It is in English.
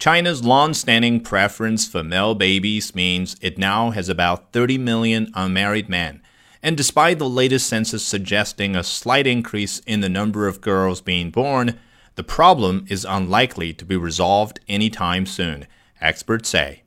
China's long-standing preference for male babies means it now has about 30 million unmarried men. And despite the latest census suggesting a slight increase in the number of girls being born, the problem is unlikely to be resolved anytime soon, experts say.